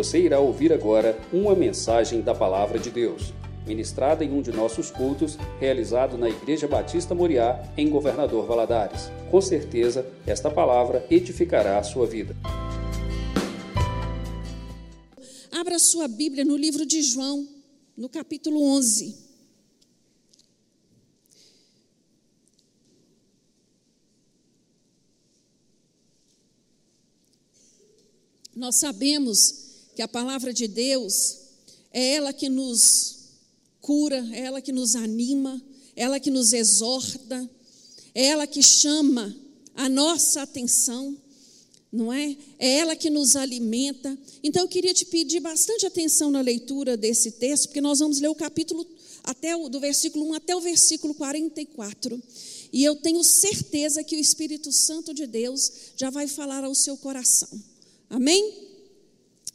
Você irá ouvir agora uma mensagem da Palavra de Deus, ministrada em um de nossos cultos, realizado na Igreja Batista Moriá, em Governador Valadares. Com certeza, esta palavra edificará a sua vida. Abra sua Bíblia no livro de João, no capítulo 11. Nós sabemos que a palavra de Deus é ela que nos cura, é ela que nos anima, é ela que nos exorta, é ela que chama a nossa atenção, não é? É ela que nos alimenta. Então eu queria te pedir bastante atenção na leitura desse texto, porque nós vamos ler o capítulo até o, do versículo 1 até o versículo 44. E eu tenho certeza que o Espírito Santo de Deus já vai falar ao seu coração. Amém?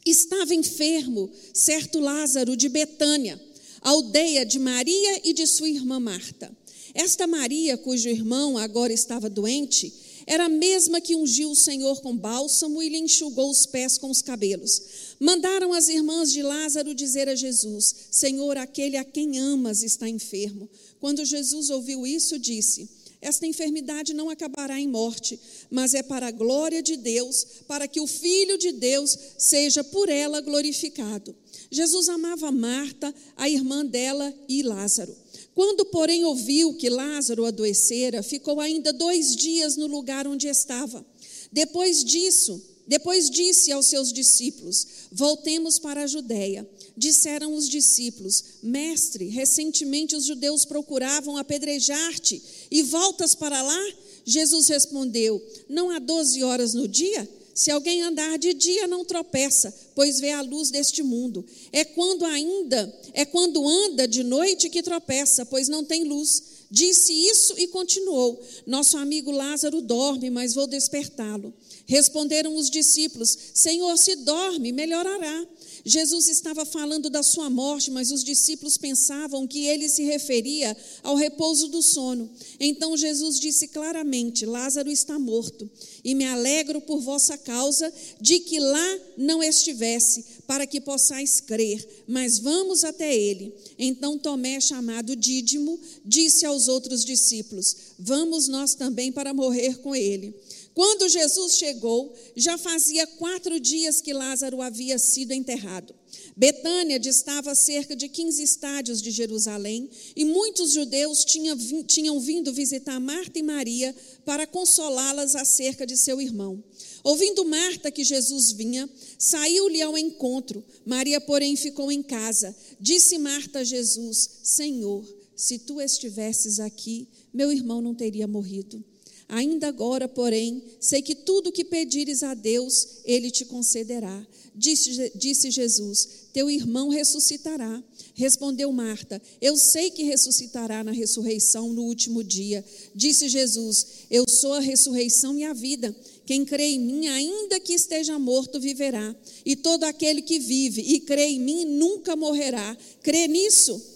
Estava enfermo certo Lázaro de Betânia, aldeia de Maria e de sua irmã Marta. Esta Maria, cujo irmão agora estava doente, era a mesma que ungiu o Senhor com bálsamo e lhe enxugou os pés com os cabelos. Mandaram as irmãs de Lázaro dizer a Jesus: Senhor, aquele a quem amas está enfermo. Quando Jesus ouviu isso, disse: esta enfermidade não acabará em morte, mas é para a glória de Deus, para que o Filho de Deus seja por ela glorificado. Jesus amava Marta, a irmã dela e Lázaro. Quando, porém, ouviu que Lázaro adoecera, ficou ainda dois dias no lugar onde estava. Depois disso, depois disse aos seus discípulos: Voltemos para a Judéia. Disseram os discípulos: Mestre, recentemente os judeus procuravam apedrejar-te e voltas para lá? Jesus respondeu: Não há doze horas no dia? Se alguém andar de dia, não tropeça, pois vê a luz deste mundo. É quando ainda, é quando anda de noite que tropeça, pois não tem luz. Disse isso e continuou: Nosso amigo Lázaro dorme, mas vou despertá-lo. Responderam os discípulos: Senhor, se dorme, melhorará. Jesus estava falando da sua morte, mas os discípulos pensavam que ele se referia ao repouso do sono. Então Jesus disse claramente: Lázaro está morto, e me alegro por vossa causa de que lá não estivesse, para que possais crer. Mas vamos até ele. Então Tomé, chamado Dídimo, disse aos outros discípulos: Vamos nós também para morrer com ele. Quando Jesus chegou, já fazia quatro dias que Lázaro havia sido enterrado. Betânia distava cerca de 15 estádios de Jerusalém e muitos judeus tinham vindo visitar Marta e Maria para consolá-las acerca de seu irmão. Ouvindo Marta que Jesus vinha, saiu-lhe ao encontro. Maria, porém, ficou em casa. Disse Marta a Jesus: Senhor, se tu estivesses aqui, meu irmão não teria morrido. Ainda agora, porém, sei que tudo que pedires a Deus, Ele te concederá. Disse, disse Jesus: Teu irmão ressuscitará. Respondeu Marta: Eu sei que ressuscitará na ressurreição no último dia. Disse Jesus: Eu sou a ressurreição e a vida. Quem crê em mim, ainda que esteja morto, viverá. E todo aquele que vive e crê em mim nunca morrerá. Crê nisso?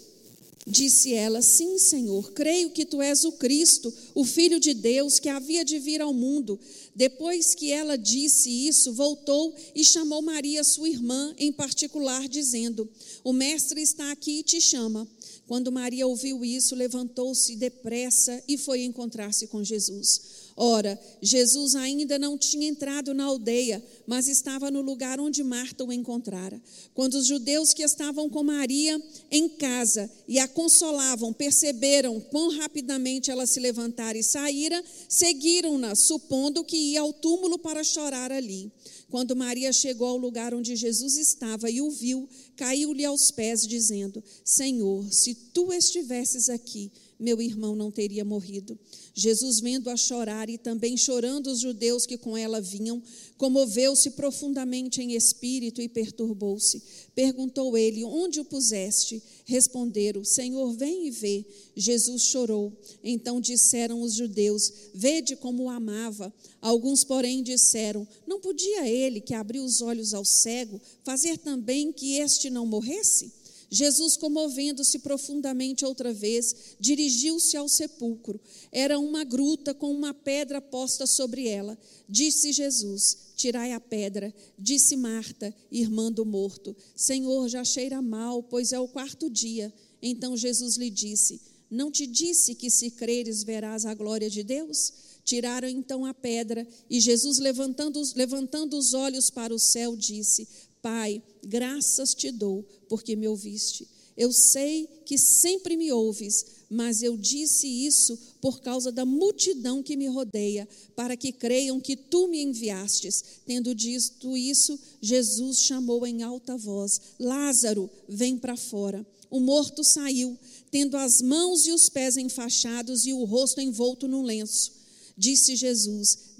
Disse ela: Sim, Senhor, creio que tu és o Cristo, o Filho de Deus, que havia de vir ao mundo. Depois que ela disse isso, voltou e chamou Maria, sua irmã, em particular, dizendo: O Mestre está aqui e te chama. Quando Maria ouviu isso, levantou-se depressa e foi encontrar-se com Jesus. Ora, Jesus ainda não tinha entrado na aldeia, mas estava no lugar onde Marta o encontrara. Quando os judeus que estavam com Maria em casa e a consolavam perceberam quão rapidamente ela se levantara e saíra, seguiram-na, supondo que ia ao túmulo para chorar ali. Quando Maria chegou ao lugar onde Jesus estava e o viu, caiu-lhe aos pés, dizendo: Senhor, se tu estivesses aqui, meu irmão não teria morrido. Jesus, vendo-a chorar e também chorando os judeus que com ela vinham, comoveu-se profundamente em espírito e perturbou-se. Perguntou ele: Onde o puseste? Responderam: Senhor, vem e vê. Jesus chorou. Então disseram os judeus: Vede como o amava. Alguns, porém, disseram: Não podia ele, que abriu os olhos ao cego, fazer também que este não morresse? Jesus, comovendo-se profundamente outra vez, dirigiu-se ao sepulcro. Era uma gruta com uma pedra posta sobre ela. Disse Jesus: Tirai a pedra. Disse Marta, irmã do morto: Senhor, já cheira mal, pois é o quarto dia. Então Jesus lhe disse: Não te disse que se creres verás a glória de Deus? Tiraram então a pedra e Jesus, levantando, levantando os olhos para o céu, disse: Pai, graças te dou, porque me ouviste. Eu sei que sempre me ouves, mas eu disse isso por causa da multidão que me rodeia, para que creiam que tu me enviastes. Tendo dito isso, Jesus chamou em alta voz: Lázaro, vem para fora. O morto saiu, tendo as mãos e os pés enfaixados e o rosto envolto num lenço. Disse Jesus: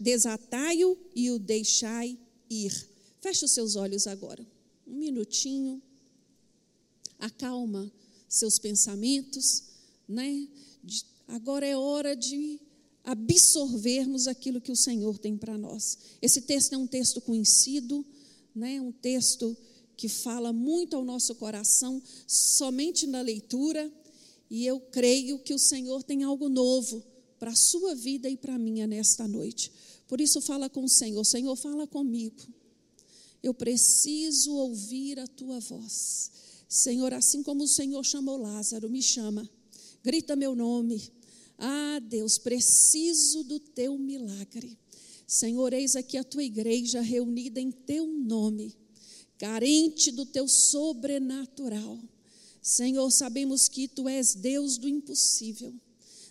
Desatai-o e o deixai ir. Feche os seus olhos agora, um minutinho. Acalma seus pensamentos, né? Agora é hora de absorvermos aquilo que o Senhor tem para nós. Esse texto é um texto conhecido, né? Um texto que fala muito ao nosso coração somente na leitura, e eu creio que o Senhor tem algo novo para a sua vida e para a minha nesta noite. Por isso fala com o Senhor, Senhor, fala comigo. Eu preciso ouvir a tua voz. Senhor, assim como o Senhor chamou Lázaro, me chama. Grita meu nome. Ah, Deus, preciso do teu milagre. Senhor, eis aqui a tua igreja reunida em teu nome, carente do teu sobrenatural. Senhor, sabemos que tu és Deus do impossível.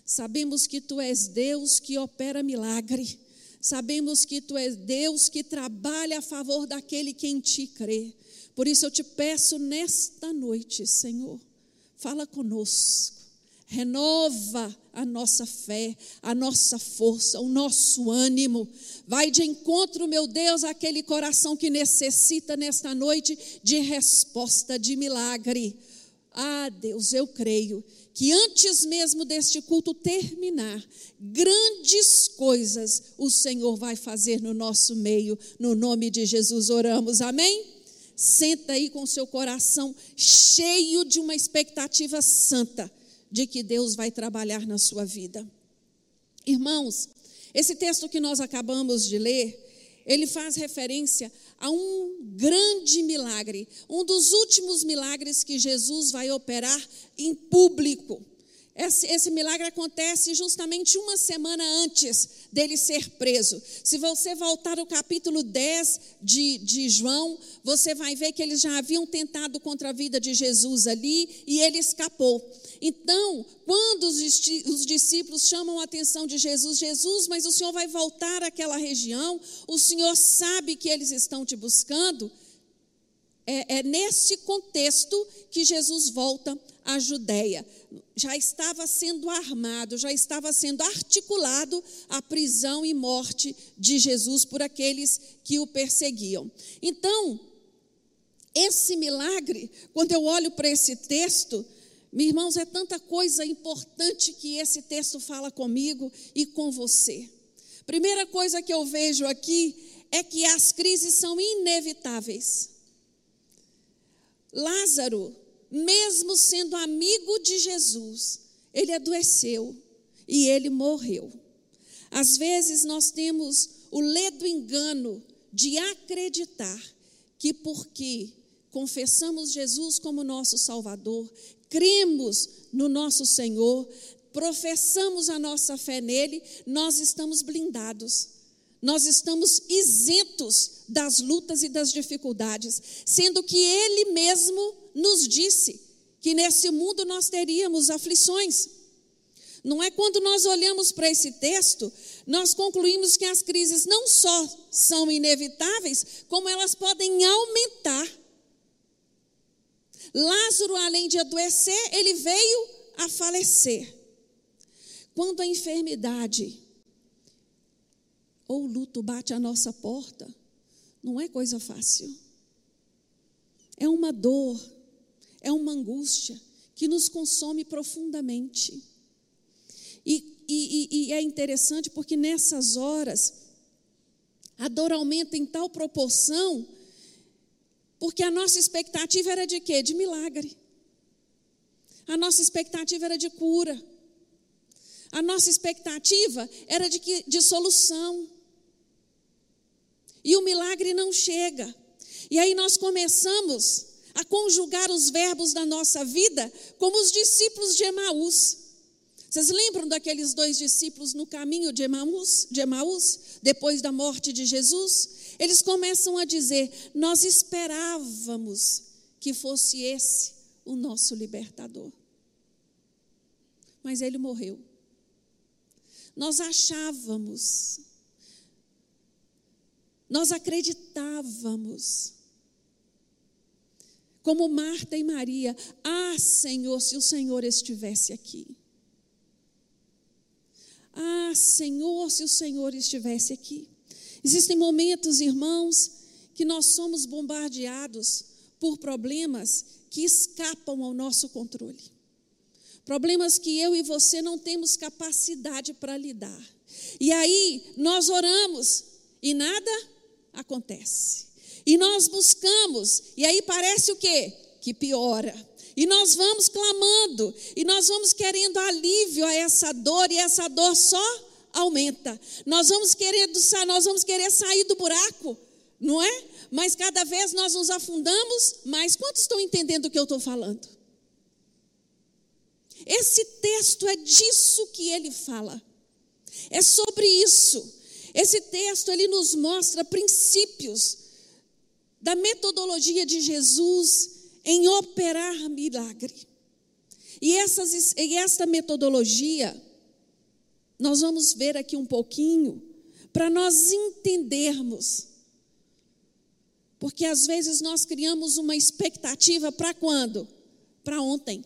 Sabemos que tu és Deus que opera milagre. Sabemos que tu és Deus que trabalha a favor daquele que em ti crê. Por isso eu te peço nesta noite, Senhor, fala conosco, renova a nossa fé, a nossa força, o nosso ânimo. Vai de encontro, meu Deus, àquele coração que necessita nesta noite de resposta, de milagre. Ah, Deus, eu creio que antes mesmo deste culto terminar, grandes coisas o Senhor vai fazer no nosso meio, no nome de Jesus oramos, amém? Senta aí com seu coração cheio de uma expectativa santa de que Deus vai trabalhar na sua vida. Irmãos, esse texto que nós acabamos de ler, ele faz referência a um grande milagre, um dos últimos milagres que Jesus vai operar em público. Esse, esse, milagre acontece justamente uma semana antes dele ser preso. Se você voltar ao capítulo 10 de, de João, você vai ver que eles já haviam tentado contra a vida de Jesus ali e ele escapou. Então, quando os, os discípulos chamam a atenção de Jesus, Jesus, mas o Senhor vai voltar àquela região, o Senhor sabe que eles estão te buscando. É, é contexto que Jesus volta à Judéia. Já estava sendo armado, já estava sendo articulado a prisão e morte de Jesus por aqueles que o perseguiam. Então, esse milagre, quando eu olho para esse texto, meus irmãos, é tanta coisa importante que esse texto fala comigo e com você. Primeira coisa que eu vejo aqui é que as crises são inevitáveis. Lázaro, mesmo sendo amigo de Jesus, ele adoeceu e ele morreu. Às vezes nós temos o ledo engano de acreditar que porque confessamos Jesus como nosso Salvador, cremos no nosso Senhor, professamos a nossa fé nele, nós estamos blindados. Nós estamos isentos das lutas e das dificuldades, sendo que ele mesmo nos disse que nesse mundo nós teríamos aflições. Não é quando nós olhamos para esse texto, nós concluímos que as crises não só são inevitáveis, como elas podem aumentar Lázaro, além de adoecer, ele veio a falecer. Quando a enfermidade ou o luto bate à nossa porta, não é coisa fácil. É uma dor, é uma angústia que nos consome profundamente. E, e, e é interessante porque nessas horas, a dor aumenta em tal proporção Porque a nossa expectativa era de quê? De milagre. A nossa expectativa era de cura. A nossa expectativa era de, que, de solução. E o milagre não chega. E aí nós começamos a conjugar os verbos da nossa vida como os discípulos de Emaús. Vocês lembram daqueles dois discípulos no caminho de Emaús, de Emaús, depois da morte de Jesus? Eles começam a dizer: Nós esperávamos que fosse esse o nosso libertador. Mas ele morreu. Nós achávamos, nós acreditávamos, como Marta e Maria: Ah, Senhor, se o Senhor estivesse aqui. Ah, Senhor, se o Senhor estivesse aqui. Existem momentos, irmãos, que nós somos bombardeados por problemas que escapam ao nosso controle. Problemas que eu e você não temos capacidade para lidar. E aí nós oramos e nada acontece. E nós buscamos, e aí parece o quê? Que piora. E nós vamos clamando, e nós vamos querendo alívio a essa dor, e essa dor só aumenta. Nós vamos querer, nós vamos querer sair do buraco, não é? Mas cada vez nós nos afundamos mais. Quantos estão entendendo o que eu estou falando? Esse texto é disso que ele fala. É sobre isso. Esse texto ele nos mostra princípios da metodologia de Jesus em operar milagre. E, essas, e esta metodologia, nós vamos ver aqui um pouquinho, para nós entendermos. Porque às vezes nós criamos uma expectativa para quando? Para ontem.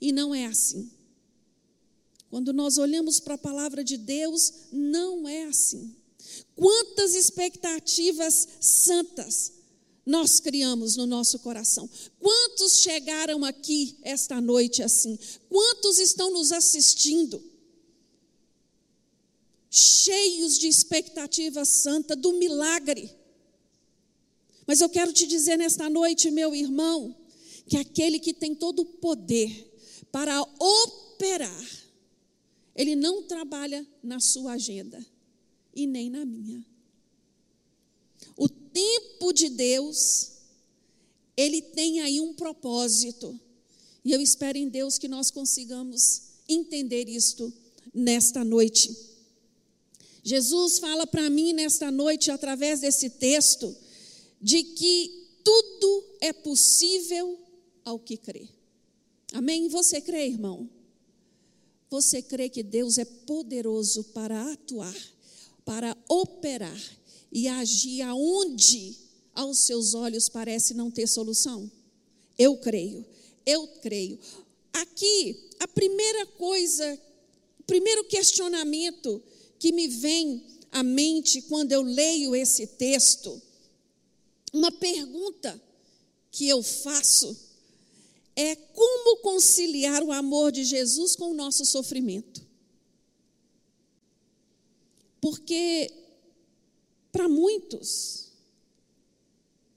E não é assim. Quando nós olhamos para a palavra de Deus, não é assim. Quantas expectativas santas nós criamos no nosso coração. Quantos chegaram aqui esta noite assim? Quantos estão nos assistindo? Cheios de expectativa santa do milagre. Mas eu quero te dizer nesta noite, meu irmão, que aquele que tem todo o poder para operar, ele não trabalha na sua agenda e nem na minha. O tempo de Deus, ele tem aí um propósito. E eu espero em Deus que nós consigamos entender isto nesta noite. Jesus fala para mim nesta noite, através desse texto, de que tudo é possível ao que crê. Amém? Você crê, irmão? Você crê que Deus é poderoso para atuar, para operar e agir aonde aos seus olhos parece não ter solução? Eu creio, eu creio. Aqui, a primeira coisa, o primeiro questionamento que me vem à mente quando eu leio esse texto, uma pergunta que eu faço é como conciliar o amor de Jesus com o nosso sofrimento. Porque para muitos,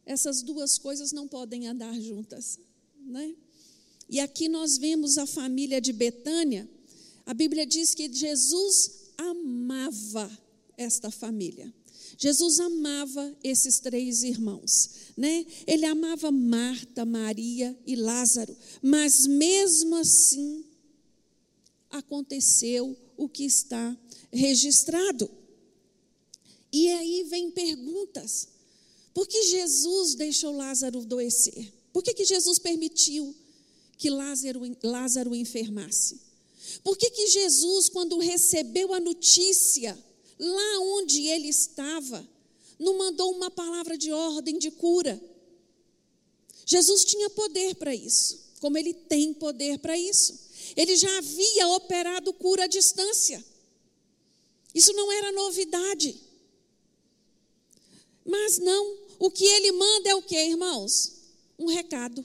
essas duas coisas não podem andar juntas, né? E aqui nós vemos a família de Betânia. A Bíblia diz que Jesus amava esta família. Jesus amava esses três irmãos, né? Ele amava Marta, Maria e Lázaro, mas mesmo assim aconteceu o que está registrado. E aí vem perguntas. Por que Jesus deixou Lázaro adoecer? Por que, que Jesus permitiu que Lázaro, Lázaro enfermasse? Por que, que Jesus, quando recebeu a notícia, lá onde ele estava, não mandou uma palavra de ordem de cura? Jesus tinha poder para isso, como ele tem poder para isso. Ele já havia operado cura à distância. Isso não era novidade. Mas não, o que ele manda é o que, irmãos? Um recado.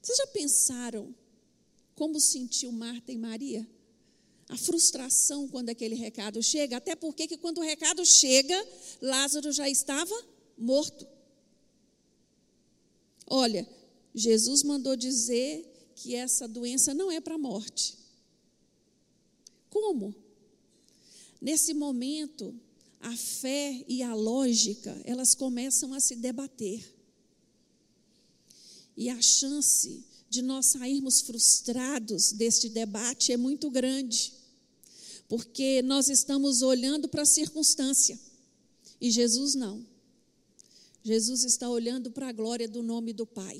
Vocês já pensaram como sentiu Marta e Maria? A frustração quando aquele recado chega, até porque que quando o recado chega, Lázaro já estava morto. Olha, Jesus mandou dizer que essa doença não é para a morte. Como? Nesse momento, a fé e a lógica, elas começam a se debater. E a chance de nós sairmos frustrados deste debate é muito grande, porque nós estamos olhando para a circunstância e Jesus não. Jesus está olhando para a glória do nome do Pai.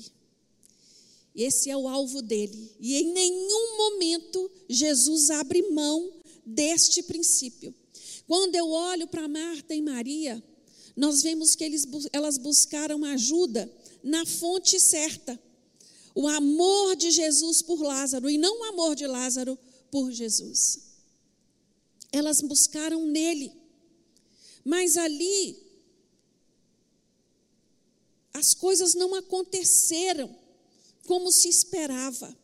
Esse é o alvo dele. E em nenhum momento Jesus abre mão deste princípio. Quando eu olho para Marta e Maria, nós vemos que eles, elas buscaram ajuda na fonte certa. O amor de Jesus por Lázaro e não o amor de Lázaro por Jesus. Elas buscaram nele. Mas ali as coisas não aconteceram como se esperava.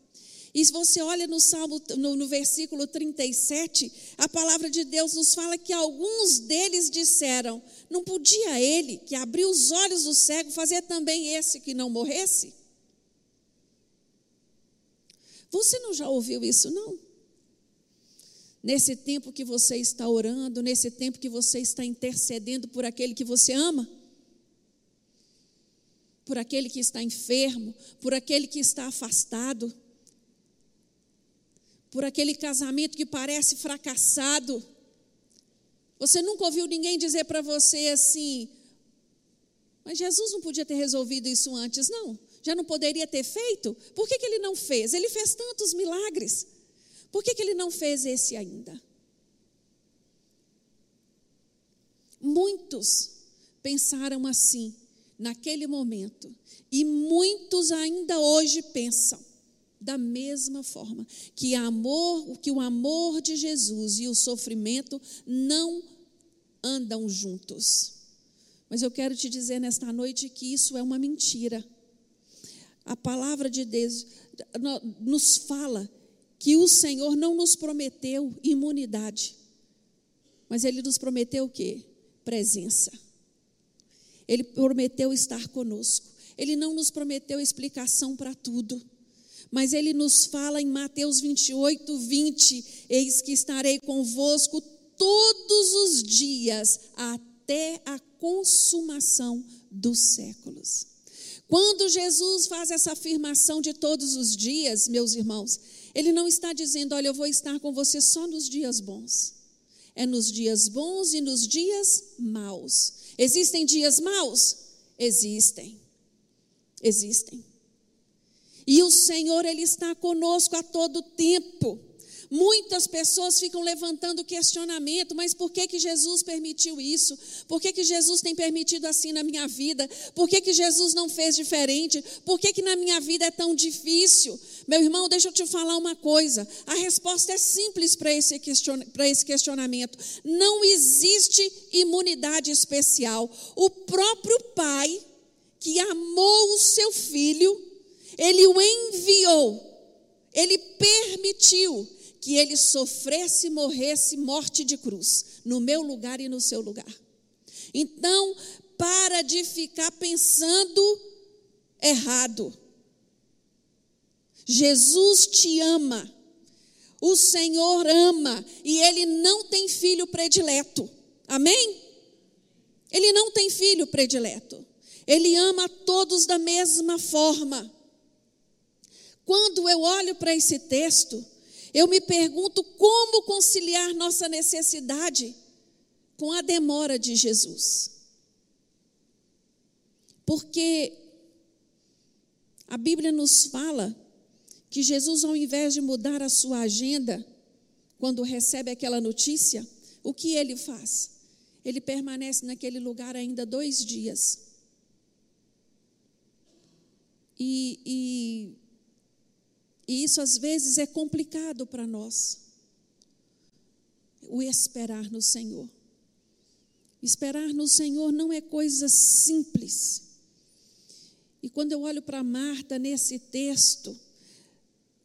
E se você olha no Salmo, no, no, versículo 37, a palavra de Deus nos fala que alguns deles disseram: não podia ele, que abriu os olhos do cego, fazer também esse que não morresse? Você não já ouviu isso, não? Nesse tempo que você está orando, nesse tempo que você está intercedendo por aquele que você ama? por aquele que está enfermo, por aquele que está afastado, por aquele casamento que parece fracassado. Você nunca ouviu ninguém dizer para você assim, mas Jesus não podia ter resolvido isso antes, não. Já não poderia ter feito? Por que, que ele não fez? Ele fez tantos milagres. Por que, que ele não fez esse ainda? Muitos pensaram assim naquele momento. E muitos ainda hoje pensam da mesma forma que amor, que o amor de Jesus e o sofrimento não andam juntos. Mas eu quero te dizer nesta noite que isso é uma mentira. A palavra de Deus nos fala que o Senhor não nos prometeu imunidade, mas Ele nos prometeu o quê? Presença. Ele prometeu estar conosco. Ele não nos prometeu explicação para tudo. Mas ele nos fala em Mateus 28, 20: Eis que estarei convosco todos os dias, até a consumação dos séculos. Quando Jesus faz essa afirmação de todos os dias, meus irmãos, ele não está dizendo, olha, eu vou estar com você só nos dias bons. É nos dias bons e nos dias maus. Existem dias maus? Existem. Existem. E o Senhor, Ele está conosco a todo tempo. Muitas pessoas ficam levantando questionamento, mas por que, que Jesus permitiu isso? Por que, que Jesus tem permitido assim na minha vida? Por que, que Jesus não fez diferente? Por que, que na minha vida é tão difícil? Meu irmão, deixa eu te falar uma coisa. A resposta é simples para esse, question, esse questionamento. Não existe imunidade especial. O próprio Pai, que amou o seu filho, ele o enviou, ele permitiu que ele sofresse morresse morte de cruz, no meu lugar e no seu lugar. Então, para de ficar pensando errado. Jesus te ama. O Senhor ama e ele não tem filho predileto. Amém? Ele não tem filho predileto. Ele ama todos da mesma forma. Quando eu olho para esse texto, eu me pergunto como conciliar nossa necessidade com a demora de Jesus. Porque a Bíblia nos fala que Jesus, ao invés de mudar a sua agenda, quando recebe aquela notícia, o que ele faz? Ele permanece naquele lugar ainda dois dias. E, e e isso às vezes é complicado para nós. O esperar no Senhor. Esperar no Senhor não é coisa simples. E quando eu olho para Marta nesse texto,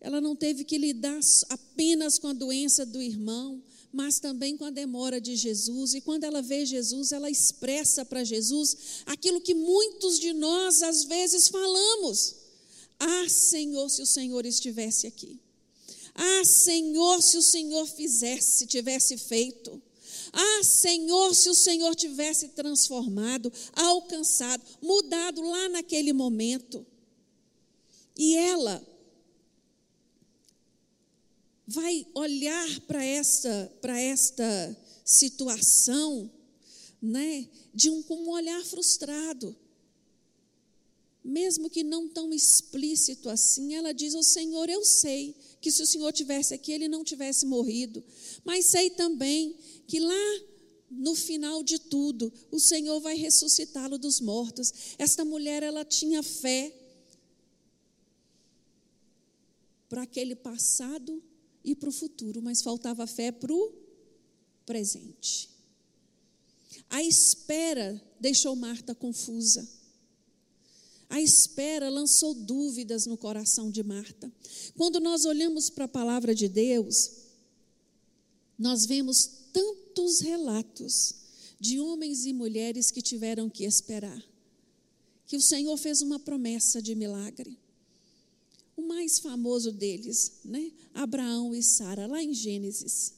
ela não teve que lidar apenas com a doença do irmão, mas também com a demora de Jesus. E quando ela vê Jesus, ela expressa para Jesus aquilo que muitos de nós às vezes falamos: Ah, Senhor, se o Senhor estivesse aqui. Ah, Senhor, se o Senhor fizesse, tivesse feito. Ah, Senhor, se o Senhor tivesse transformado, alcançado, mudado lá naquele momento. E ela vai olhar para esta, para esta situação, né, de um com um olhar frustrado. Mesmo que não tão explícito assim, ela diz: "O Senhor, eu sei que se o Senhor tivesse aqui, ele não tivesse morrido, mas sei também que lá no final de tudo, o Senhor vai ressuscitá-lo dos mortos. Esta mulher, ela tinha fé para aquele passado e para o futuro, mas faltava fé para o presente. A espera deixou Marta confusa. A espera lançou dúvidas no coração de Marta. Quando nós olhamos para a palavra de Deus, nós vemos tantos relatos de homens e mulheres que tiveram que esperar, que o Senhor fez uma promessa de milagre. O mais famoso deles, né? Abraão e Sara, lá em Gênesis.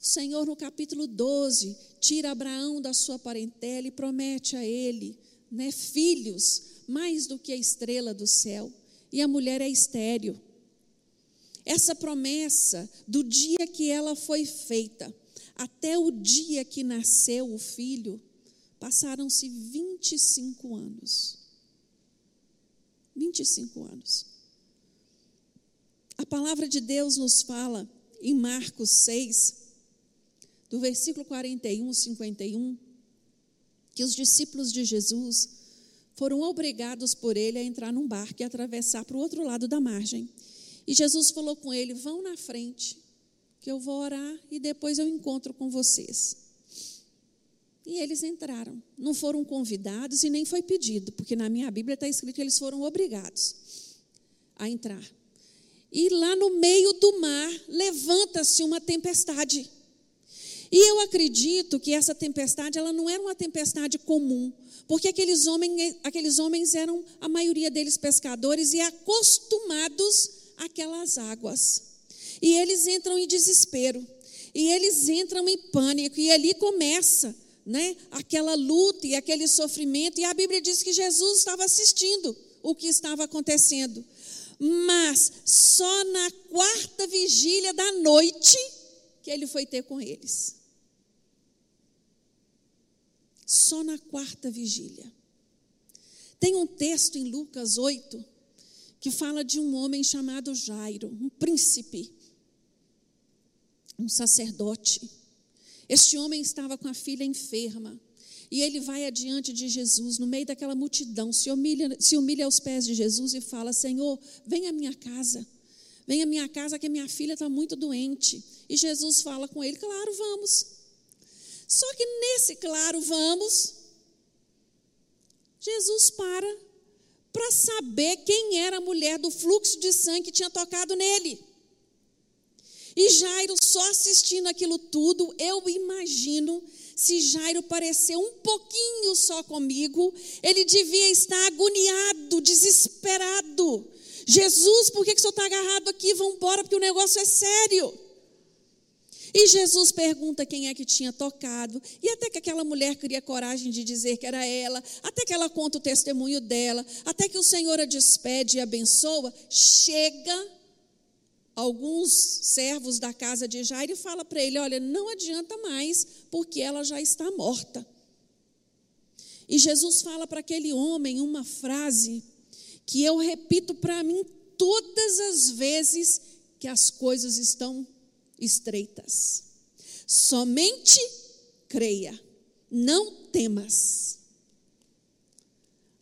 O Senhor, no capítulo 12, tira Abraão da sua parentela e promete a ele né, filhos, mais do que a estrela do céu. E a mulher é estéreo. Essa promessa, do dia que ela foi feita até o dia que nasceu o filho, passaram-se 25 anos. 25 anos. A palavra de Deus nos fala em Marcos 6, do versículo 41, 51, que os discípulos de Jesus foram obrigados por ele a entrar num barco e atravessar para o outro lado da margem. E Jesus falou com ele: Vão na frente, que eu vou orar e depois eu encontro com vocês. E eles entraram. Não foram convidados e nem foi pedido, porque na minha Bíblia está escrito que eles foram obrigados a entrar. E lá no meio do mar levanta-se uma tempestade. E eu acredito que essa tempestade ela não era uma tempestade comum, porque aqueles homens, aqueles homens eram, a maioria deles, pescadores e acostumados àquelas águas. E eles entram em desespero, e eles entram em pânico, e ali começa né, aquela luta e aquele sofrimento, e a Bíblia diz que Jesus estava assistindo o que estava acontecendo. Mas só na quarta vigília da noite que ele foi ter com eles só na quarta vigília. Tem um texto em Lucas 8 que fala de um homem chamado Jairo, um príncipe, um sacerdote. Este homem estava com a filha enferma. E ele vai adiante de Jesus, no meio daquela multidão, se humilha, se humilha aos pés de Jesus e fala: Senhor, vem à minha casa, vem à minha casa que a minha filha está muito doente. E Jesus fala com ele: Claro, vamos. Só que nesse claro vamos, Jesus para para saber quem era a mulher do fluxo de sangue que tinha tocado nele. E Jairo, só assistindo aquilo tudo, eu imagino se Jairo pareceu um pouquinho só comigo, ele devia estar agoniado, desesperado. Jesus, por que, que o senhor está agarrado aqui? Vamos embora, porque o negócio é sério. E Jesus pergunta quem é que tinha tocado, e até que aquela mulher cria coragem de dizer que era ela, até que ela conta o testemunho dela, até que o Senhor a despede e abençoa, chega alguns servos da casa de Jairo e fala para ele: Olha, não adianta mais, porque ela já está morta. E Jesus fala para aquele homem uma frase que eu repito para mim todas as vezes que as coisas estão estreitas. Somente creia, não temas.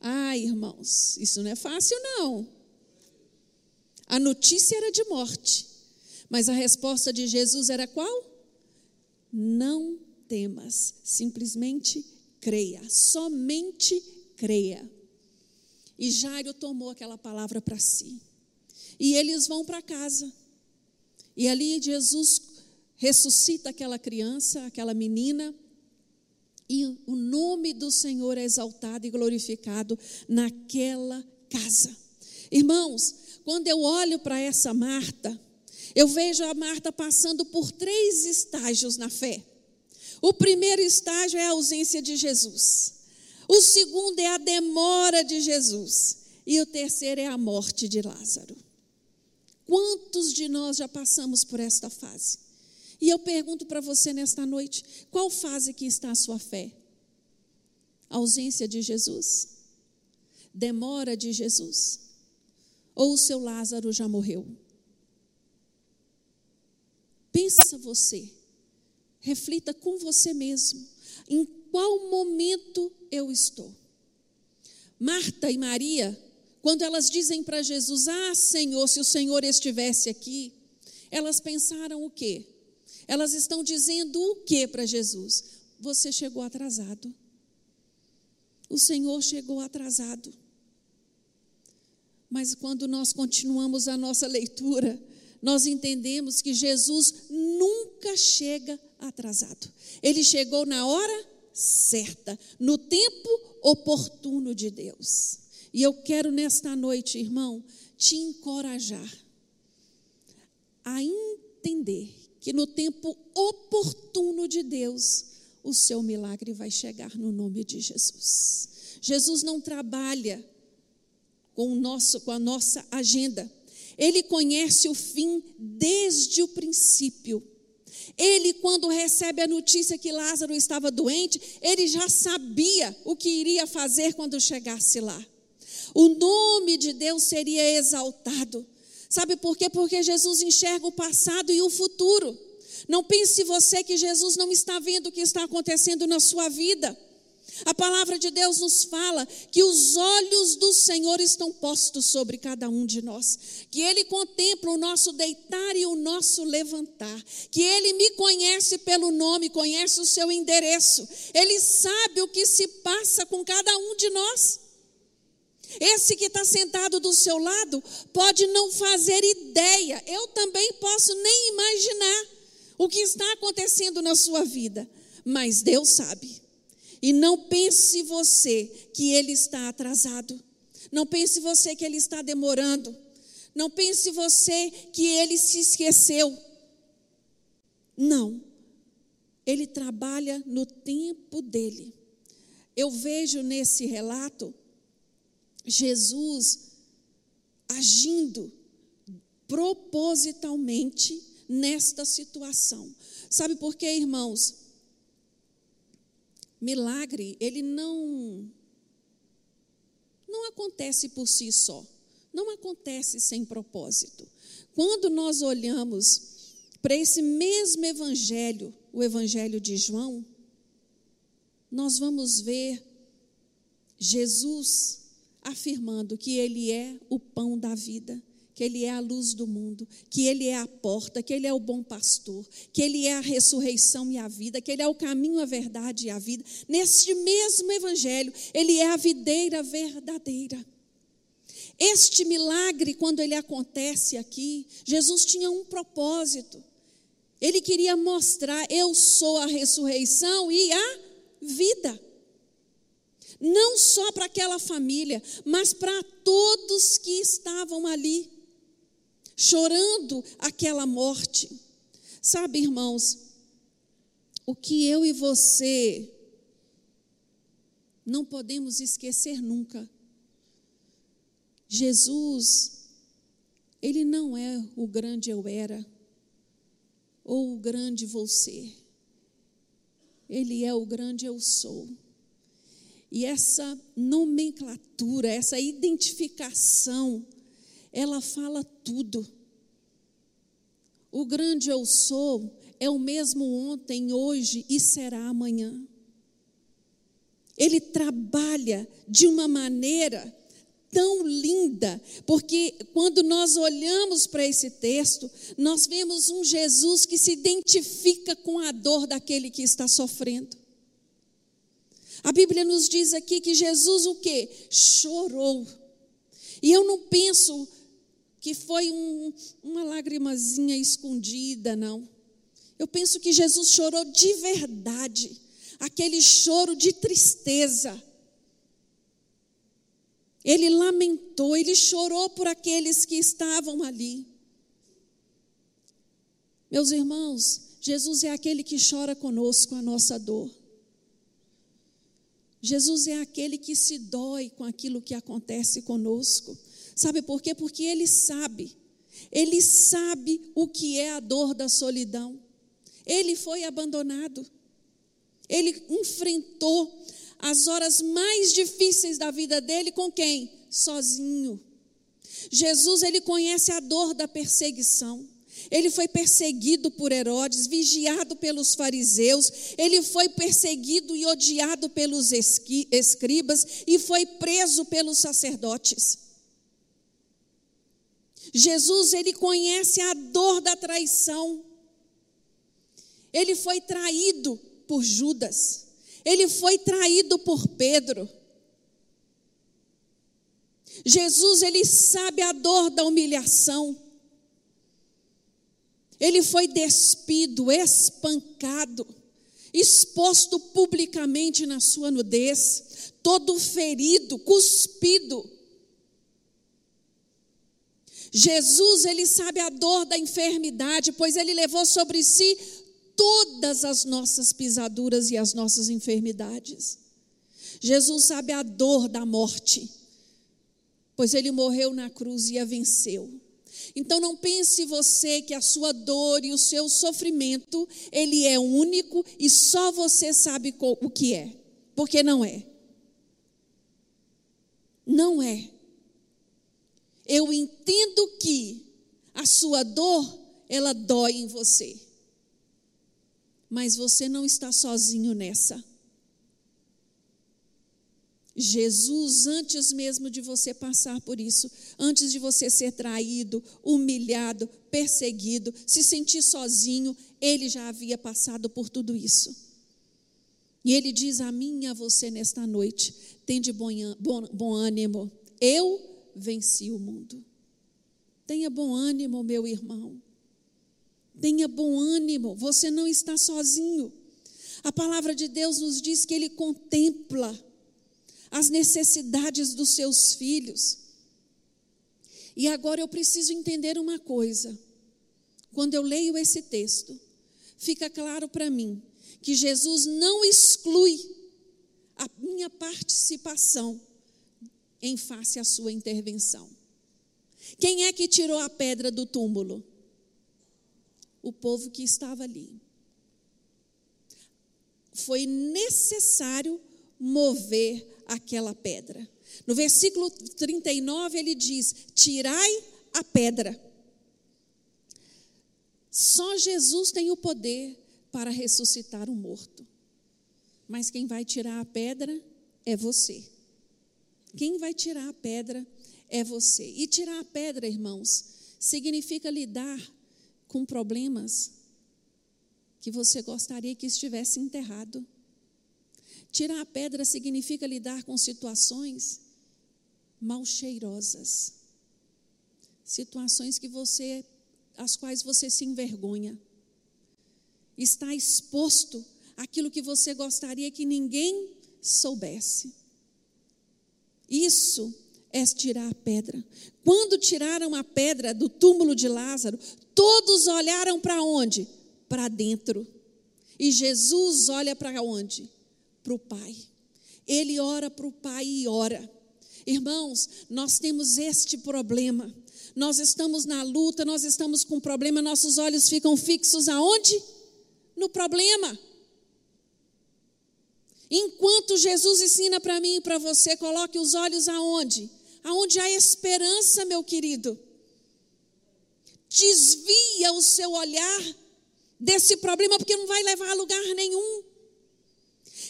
Ah, irmãos, isso não é fácil, não. A notícia era de morte, mas a resposta de Jesus era qual? Não temas, simplesmente creia, somente creia. E Jairo tomou aquela palavra para si. E eles vão para casa. E ali Jesus ressuscita aquela criança, aquela menina, e o nome do Senhor é exaltado e glorificado naquela casa. Irmãos, quando eu olho para essa Marta, eu vejo a Marta passando por três estágios na fé. O primeiro estágio é a ausência de Jesus. O segundo é a demora de Jesus. E o terceiro é a morte de Lázaro. Quantos de nós já passamos por esta fase? E eu pergunto para você nesta noite: qual fase que está a sua fé? A ausência de Jesus? Demora de Jesus? Ou o seu Lázaro já morreu? Pensa você, reflita com você mesmo, em qual momento eu estou. Marta e Maria, quando elas dizem para Jesus: Ah, Senhor, se o Senhor estivesse aqui, elas pensaram o quê? Elas estão dizendo o que para Jesus? Você chegou atrasado. O Senhor chegou atrasado. Mas quando nós continuamos a nossa leitura, nós entendemos que Jesus nunca chega atrasado. Ele chegou na hora certa, no tempo oportuno de Deus. E eu quero nesta noite, irmão, te encorajar a entender que no tempo oportuno de Deus, o seu milagre vai chegar no nome de Jesus. Jesus não trabalha com, o nosso, com a nossa agenda. Ele conhece o fim desde o princípio. Ele, quando recebe a notícia que Lázaro estava doente, ele já sabia o que iria fazer quando chegasse lá. O nome de Deus seria exaltado. Sabe por quê? Porque Jesus enxerga o passado e o futuro. Não pense você que Jesus não está vendo o que está acontecendo na sua vida. A palavra de Deus nos fala que os olhos do Senhor estão postos sobre cada um de nós, que Ele contempla o nosso deitar e o nosso levantar, que Ele me conhece pelo nome, conhece o seu endereço, Ele sabe o que se passa com cada um de nós. Esse que está sentado do seu lado pode não fazer ideia, eu também posso nem imaginar o que está acontecendo na sua vida, mas Deus sabe. E não pense você que ele está atrasado. Não pense você que ele está demorando. Não pense você que ele se esqueceu. Não. Ele trabalha no tempo dele. Eu vejo nesse relato Jesus agindo propositalmente nesta situação. Sabe por quê, irmãos? Milagre, ele não não acontece por si só. Não acontece sem propósito. Quando nós olhamos para esse mesmo evangelho, o evangelho de João, nós vamos ver Jesus afirmando que ele é o pão da vida que Ele é a luz do mundo, que Ele é a porta, que Ele é o bom pastor, que Ele é a ressurreição e a vida, que Ele é o caminho, a verdade e a vida. Neste mesmo Evangelho, Ele é a videira verdadeira. Este milagre, quando ele acontece aqui, Jesus tinha um propósito. Ele queria mostrar: eu sou a ressurreição e a vida não só para aquela família, mas para todos que estavam ali chorando aquela morte. Sabe, irmãos, o que eu e você não podemos esquecer nunca. Jesus, ele não é o grande eu era, ou o grande você. Ele é o grande eu sou. E essa nomenclatura, essa identificação, ela fala tudo. O grande eu sou é o mesmo ontem, hoje e será amanhã. Ele trabalha de uma maneira tão linda, porque quando nós olhamos para esse texto, nós vemos um Jesus que se identifica com a dor daquele que está sofrendo. A Bíblia nos diz aqui que Jesus o que? Chorou. E eu não penso que foi um, uma lagrimazinha escondida, não. Eu penso que Jesus chorou de verdade, aquele choro de tristeza. Ele lamentou, ele chorou por aqueles que estavam ali. Meus irmãos, Jesus é aquele que chora conosco a nossa dor. Jesus é aquele que se dói com aquilo que acontece conosco. Sabe por quê? Porque ele sabe. Ele sabe o que é a dor da solidão. Ele foi abandonado. Ele enfrentou as horas mais difíceis da vida dele com quem? Sozinho. Jesus, ele conhece a dor da perseguição. Ele foi perseguido por Herodes, vigiado pelos fariseus, ele foi perseguido e odiado pelos escribas e foi preso pelos sacerdotes. Jesus, ele conhece a dor da traição. Ele foi traído por Judas. Ele foi traído por Pedro. Jesus, ele sabe a dor da humilhação. Ele foi despido, espancado, exposto publicamente na sua nudez, todo ferido, cuspido. Jesus, ele sabe a dor da enfermidade, pois ele levou sobre si todas as nossas pisaduras e as nossas enfermidades. Jesus sabe a dor da morte, pois ele morreu na cruz e a venceu. Então não pense você que a sua dor e o seu sofrimento, ele é único e só você sabe o que é, porque não é. Não é. Eu entendo que a sua dor, ela dói em você. Mas você não está sozinho nessa. Jesus, antes mesmo de você passar por isso, antes de você ser traído, humilhado, perseguido, se sentir sozinho, ele já havia passado por tudo isso. E ele diz a mim e a você nesta noite: tem de bom, bom, bom ânimo, eu venci o mundo. Tenha bom ânimo, meu irmão. Tenha bom ânimo, você não está sozinho. A palavra de Deus nos diz que ele contempla as necessidades dos seus filhos. E agora eu preciso entender uma coisa. Quando eu leio esse texto, fica claro para mim que Jesus não exclui a minha participação em face à sua intervenção. Quem é que tirou a pedra do túmulo? O povo que estava ali. Foi necessário mover aquela pedra. No versículo 39 ele diz: Tirai a pedra. Só Jesus tem o poder para ressuscitar o morto. Mas quem vai tirar a pedra é você. Quem vai tirar a pedra é você. E tirar a pedra, irmãos, significa lidar com problemas que você gostaria que estivesse enterrado. Tirar a pedra significa lidar com situações mal cheirosas. Situações que você as quais você se envergonha. Está exposto aquilo que você gostaria que ninguém soubesse. Isso é tirar a pedra. Quando tiraram a pedra do túmulo de Lázaro, todos olharam para onde? Para dentro. E Jesus olha para onde? para o Pai. Ele ora para o Pai e ora. Irmãos, nós temos este problema. Nós estamos na luta, nós estamos com problema, nossos olhos ficam fixos aonde? No problema. Enquanto Jesus ensina para mim e para você, coloque os olhos aonde? Aonde há esperança, meu querido. Desvia o seu olhar desse problema, porque não vai levar a lugar nenhum.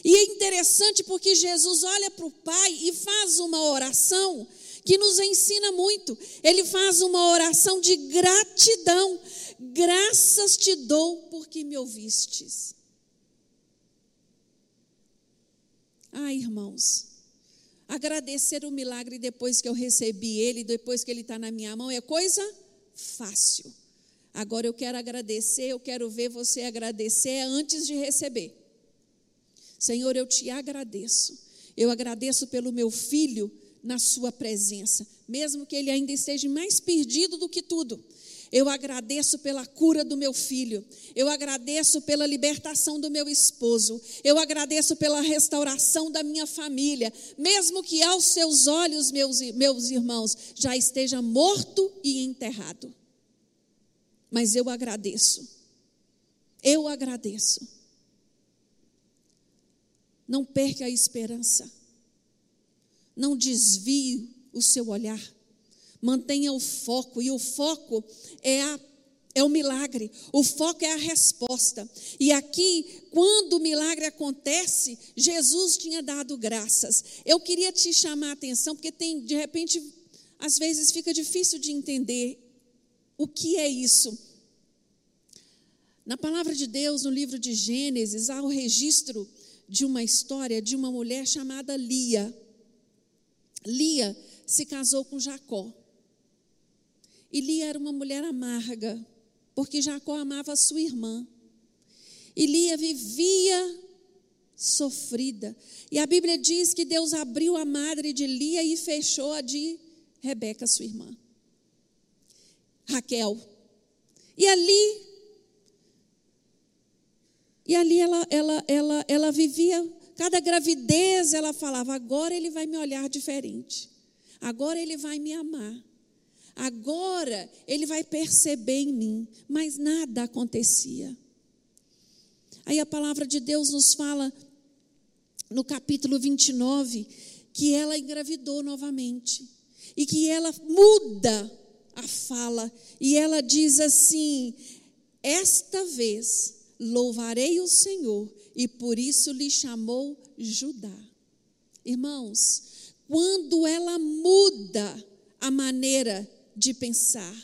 E é interessante porque Jesus olha para o Pai e faz uma oração que nos ensina muito. Ele faz uma oração de gratidão. Graças te dou porque me ouvistes. Ah, irmãos, agradecer o milagre depois que eu recebi ele, depois que ele está na minha mão, é coisa fácil. Agora eu quero agradecer, eu quero ver você agradecer antes de receber. Senhor, eu te agradeço. Eu agradeço pelo meu filho na sua presença, mesmo que ele ainda esteja mais perdido do que tudo. Eu agradeço pela cura do meu filho. Eu agradeço pela libertação do meu esposo. Eu agradeço pela restauração da minha família. Mesmo que aos seus olhos, meus, meus irmãos, já esteja morto e enterrado. Mas eu agradeço. Eu agradeço. Não perca a esperança. Não desvie o seu olhar mantenha o foco, e o foco é a é o milagre, o foco é a resposta. E aqui, quando o milagre acontece, Jesus tinha dado graças. Eu queria te chamar a atenção, porque tem, de repente, às vezes fica difícil de entender o que é isso. Na palavra de Deus, no livro de Gênesis, há o registro de uma história de uma mulher chamada Lia. Lia se casou com Jacó. E Lia era uma mulher amarga, porque Jacó amava sua irmã. E Lia vivia sofrida. E a Bíblia diz que Deus abriu a madre de Lia e fechou a de Rebeca, sua irmã. Raquel. E ali, e ali ela, ela, ela, ela vivia, cada gravidez ela falava: agora ele vai me olhar diferente, agora ele vai me amar. Agora ele vai perceber em mim, mas nada acontecia. Aí a palavra de Deus nos fala no capítulo 29 que ela engravidou novamente e que ela muda a fala e ela diz assim: Esta vez louvarei o Senhor e por isso lhe chamou Judá. Irmãos, quando ela muda a maneira de pensar,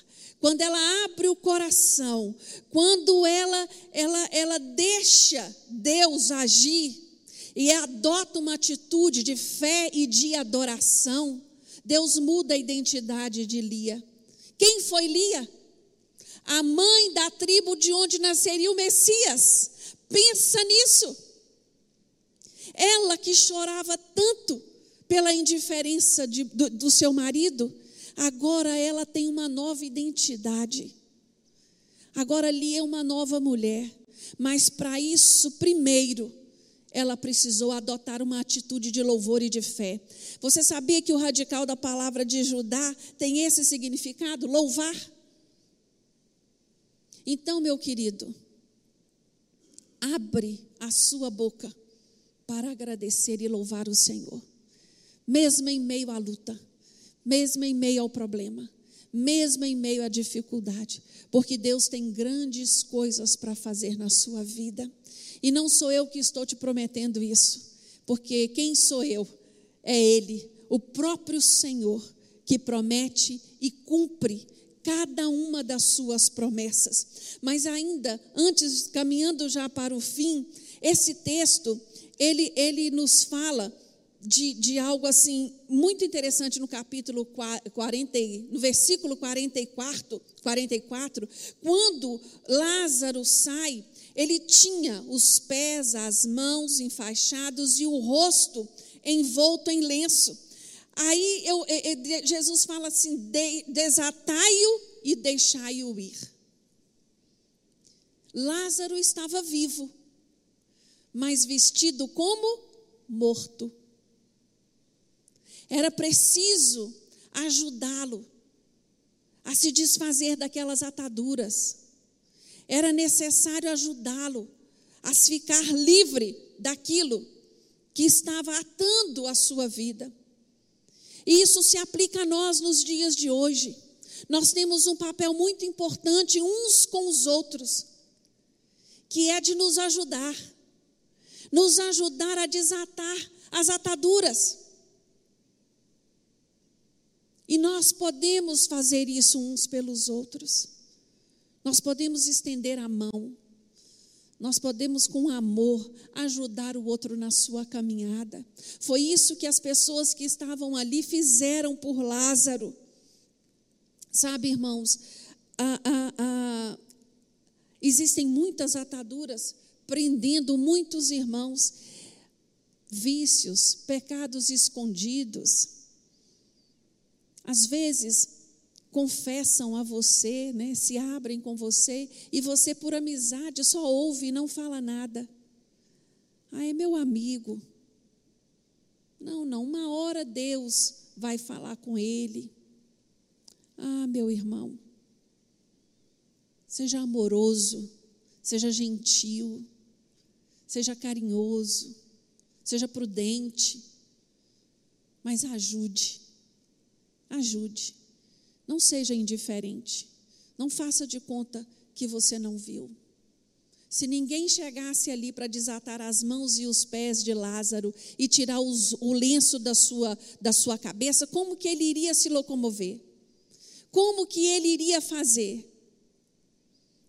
quando ela abre o coração, quando ela, ela, ela deixa Deus agir e adota uma atitude de fé e de adoração, Deus muda a identidade de Lia. Quem foi Lia? A mãe da tribo de onde nasceria o Messias. Pensa nisso. Ela que chorava tanto pela indiferença de, do, do seu marido, Agora ela tem uma nova identidade. Agora ali é uma nova mulher. Mas para isso, primeiro, ela precisou adotar uma atitude de louvor e de fé. Você sabia que o radical da palavra de Judá tem esse significado? Louvar. Então, meu querido, abre a sua boca para agradecer e louvar o Senhor, mesmo em meio à luta mesmo em meio ao problema, mesmo em meio à dificuldade, porque Deus tem grandes coisas para fazer na sua vida. E não sou eu que estou te prometendo isso, porque quem sou eu? É Ele, o próprio Senhor, que promete e cumpre cada uma das suas promessas. Mas ainda, antes, caminhando já para o fim, esse texto, ele, ele nos fala de, de algo assim muito interessante no capítulo 40, no versículo 44, 44, quando Lázaro sai, ele tinha os pés, as mãos enfaixados e o rosto envolto em lenço. Aí eu, eu, Jesus fala assim: de, desatai-o e deixai-o ir. Lázaro estava vivo, mas vestido como morto. Era preciso ajudá-lo a se desfazer daquelas ataduras. Era necessário ajudá-lo a ficar livre daquilo que estava atando a sua vida. E isso se aplica a nós nos dias de hoje. Nós temos um papel muito importante uns com os outros, que é de nos ajudar, nos ajudar a desatar as ataduras. E nós podemos fazer isso uns pelos outros. Nós podemos estender a mão. Nós podemos, com amor, ajudar o outro na sua caminhada. Foi isso que as pessoas que estavam ali fizeram por Lázaro. Sabe, irmãos, a, a, a, existem muitas ataduras prendendo muitos irmãos, vícios, pecados escondidos. Às vezes, confessam a você, né, se abrem com você, e você, por amizade, só ouve e não fala nada. Ah, é meu amigo. Não, não, uma hora Deus vai falar com ele. Ah, meu irmão, seja amoroso, seja gentil, seja carinhoso, seja prudente, mas ajude, ajude. Não seja indiferente. Não faça de conta que você não viu. Se ninguém chegasse ali para desatar as mãos e os pés de Lázaro e tirar os, o lenço da sua, da sua cabeça, como que ele iria se locomover? Como que ele iria fazer?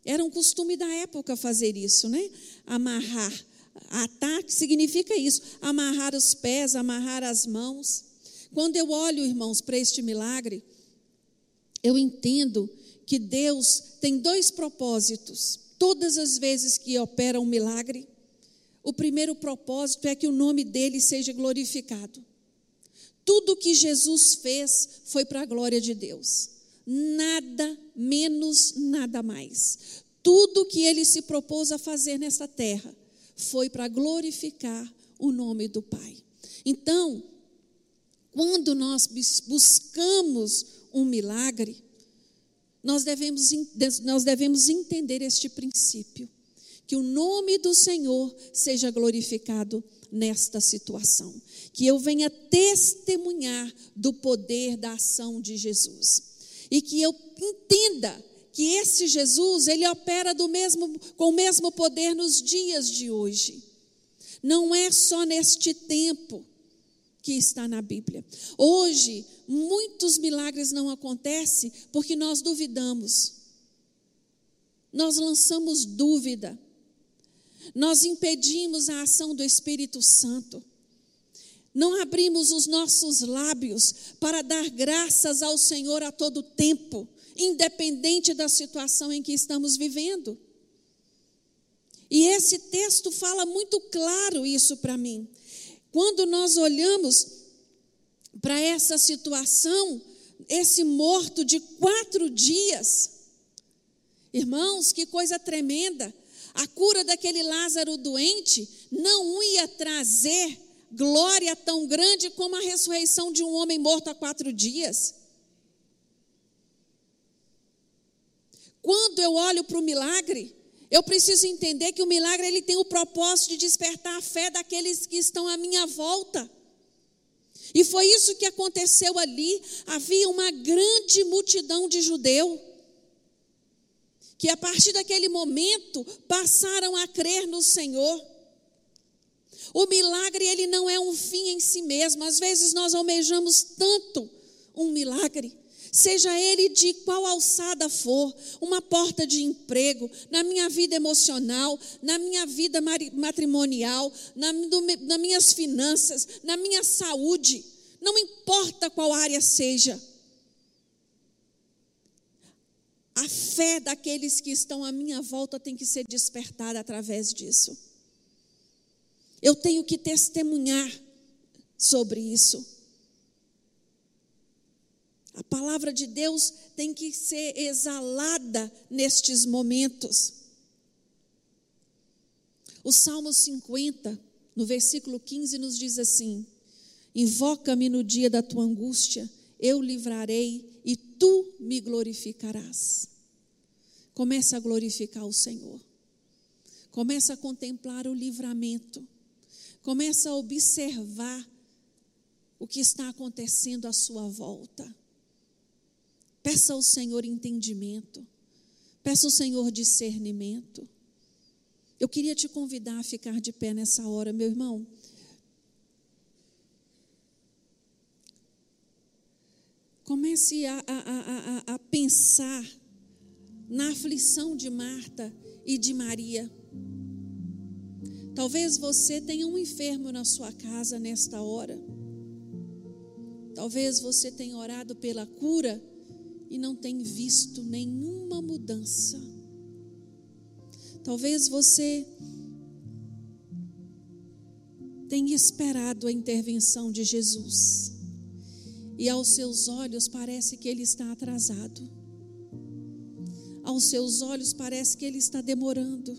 Era um costume da época fazer isso, né? Amarrar. Ataque significa isso: amarrar os pés, amarrar as mãos. Quando eu olho, irmãos, para este milagre, eu entendo que Deus tem dois propósitos. Todas as vezes que opera um milagre, o primeiro propósito é que o nome dele seja glorificado. Tudo que Jesus fez foi para a glória de Deus. Nada menos, nada mais. Tudo que ele se propôs a fazer nesta terra foi para glorificar o nome do Pai. Então, quando nós buscamos um milagre, nós devemos, nós devemos entender este princípio, que o nome do Senhor seja glorificado nesta situação, que eu venha testemunhar do poder da ação de Jesus e que eu entenda que esse Jesus, ele opera do mesmo com o mesmo poder nos dias de hoje. Não é só neste tempo que está na Bíblia. Hoje, muitos milagres não acontecem porque nós duvidamos. Nós lançamos dúvida. Nós impedimos a ação do Espírito Santo. Não abrimos os nossos lábios para dar graças ao Senhor a todo tempo, independente da situação em que estamos vivendo. E esse texto fala muito claro isso para mim. Quando nós olhamos para essa situação, esse morto de quatro dias, irmãos, que coisa tremenda. A cura daquele Lázaro doente não ia trazer glória tão grande como a ressurreição de um homem morto há quatro dias. Quando eu olho para o milagre, eu preciso entender que o milagre ele tem o propósito de despertar a fé daqueles que estão à minha volta. E foi isso que aconteceu ali. Havia uma grande multidão de judeu que a partir daquele momento passaram a crer no Senhor. O milagre ele não é um fim em si mesmo. Às vezes nós almejamos tanto um milagre seja ele de qual alçada for, uma porta de emprego, na minha vida emocional, na minha vida matrimonial, na, no, nas minhas finanças, na minha saúde, não importa qual área seja. A fé daqueles que estão à minha volta tem que ser despertada através disso. Eu tenho que testemunhar sobre isso. A palavra de Deus tem que ser exalada nestes momentos. O Salmo 50, no versículo 15, nos diz assim: Invoca-me no dia da tua angústia, eu livrarei e tu me glorificarás. Comece a glorificar o Senhor. Comece a contemplar o livramento. Comece a observar o que está acontecendo à sua volta. Peça ao Senhor entendimento. Peça ao Senhor discernimento. Eu queria te convidar a ficar de pé nessa hora, meu irmão. Comece a, a, a, a, pensar na aflição de Marta e de Maria. Talvez você tenha um enfermo na sua casa nesta hora. Talvez você tenha orado pela cura e não tem visto nenhuma mudança. Talvez você tenha esperado a intervenção de Jesus e aos seus olhos parece que ele está atrasado. Aos seus olhos parece que ele está demorando.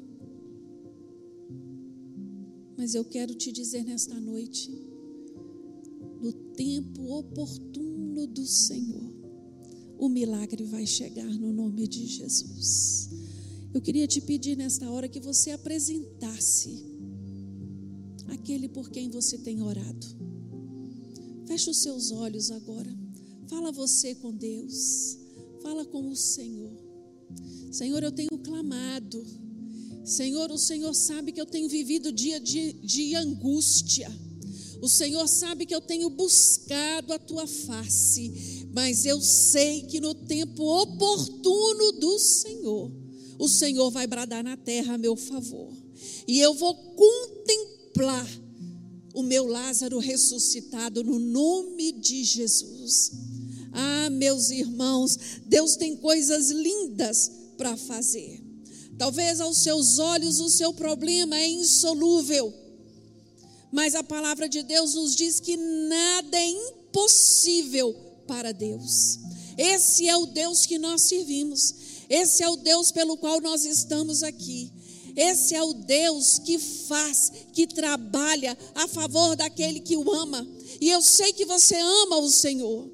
Mas eu quero te dizer nesta noite, no tempo oportuno do Senhor, o milagre vai chegar no nome de Jesus. Eu queria te pedir nesta hora que você apresentasse aquele por quem você tem orado. Feche os seus olhos agora. Fala você com Deus. Fala com o Senhor. Senhor, eu tenho clamado. Senhor, o Senhor sabe que eu tenho vivido dia de, de angústia. O Senhor sabe que eu tenho buscado a tua face, mas eu sei que no tempo oportuno do Senhor, o Senhor vai bradar na terra a meu favor. E eu vou contemplar o meu Lázaro ressuscitado no nome de Jesus. Ah, meus irmãos, Deus tem coisas lindas para fazer. Talvez aos seus olhos o seu problema é insolúvel, mas a palavra de Deus nos diz que nada é impossível para Deus. Esse é o Deus que nós servimos, esse é o Deus pelo qual nós estamos aqui. Esse é o Deus que faz, que trabalha a favor daquele que o ama. E eu sei que você ama o Senhor.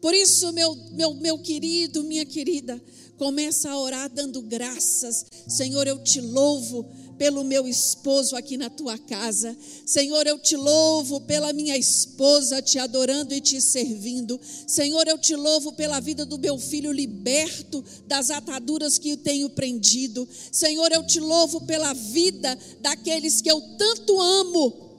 Por isso, meu, meu, meu querido, minha querida, começa a orar dando graças. Senhor, eu te louvo pelo meu esposo aqui na tua casa. Senhor, eu te louvo pela minha esposa te adorando e te servindo. Senhor, eu te louvo pela vida do meu filho liberto das ataduras que tenho prendido. Senhor, eu te louvo pela vida daqueles que eu tanto amo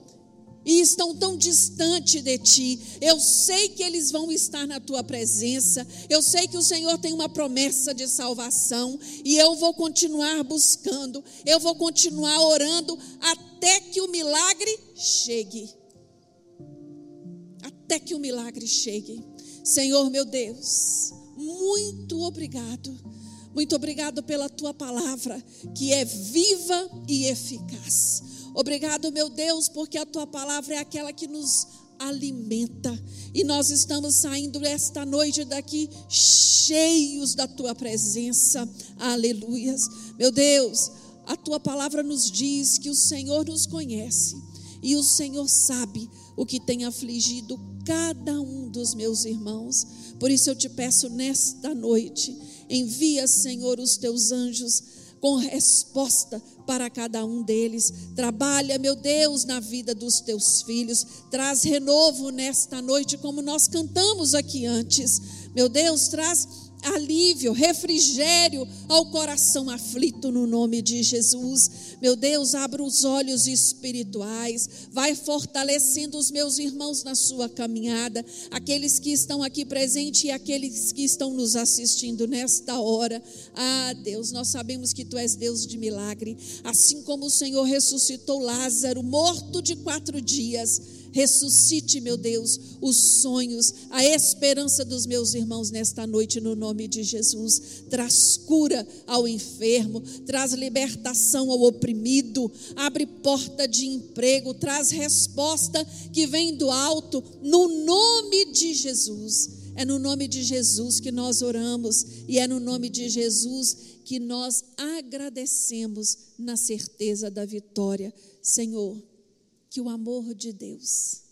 e estão tão distante de ti. Eu sei que eles vão estar na tua presença. Eu sei que o Senhor tem uma promessa de salvação e eu vou continuar buscando. Eu vou continuar orando até que o milagre chegue. Até que o milagre chegue. Senhor meu Deus, muito obrigado. Muito obrigado pela tua palavra, que é viva e eficaz. Obrigado, meu Deus, porque a tua palavra é aquela que nos alimenta. E nós estamos saindo esta noite daqui cheios da tua presença. Aleluias. Meu Deus, a tua palavra nos diz que o Senhor nos conhece e o Senhor sabe o que tem afligido cada um dos meus irmãos. Por isso eu te peço nesta noite, envia, Senhor, os teus anjos com resposta para cada um deles. Trabalha, meu Deus, na vida dos teus filhos. Traz renovo nesta noite, como nós cantamos aqui antes. Meu Deus, traz alívio, refrigério ao coração aflito no nome de Jesus. Meu Deus, abra os olhos espirituais, vai fortalecendo os meus irmãos na sua caminhada, aqueles que estão aqui presentes e aqueles que estão nos assistindo nesta hora. Ah, Deus, nós sabemos que tu és Deus de milagre, assim como o Senhor ressuscitou Lázaro, morto de quatro dias Ressuscite, meu Deus, os sonhos, a esperança dos meus irmãos nesta noite, no nome de Jesus. Traz cura ao enfermo, traz libertação ao oprimido, abre porta de emprego, traz resposta que vem do alto, no nome de Jesus. É no nome de Jesus que nós oramos e é no nome de Jesus que nós agradecemos na certeza da vitória. Senhor, que o amor de Deus,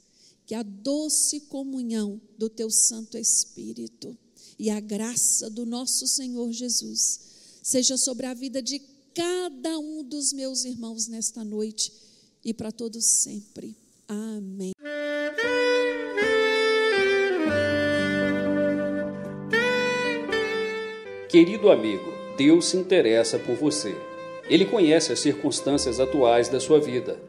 que a doce comunhão do teu Santo Espírito e a graça do nosso Senhor Jesus seja sobre a vida de cada um dos meus irmãos nesta noite e para todos sempre. Amém. Querido amigo, Deus se interessa por você. Ele conhece as circunstâncias atuais da sua vida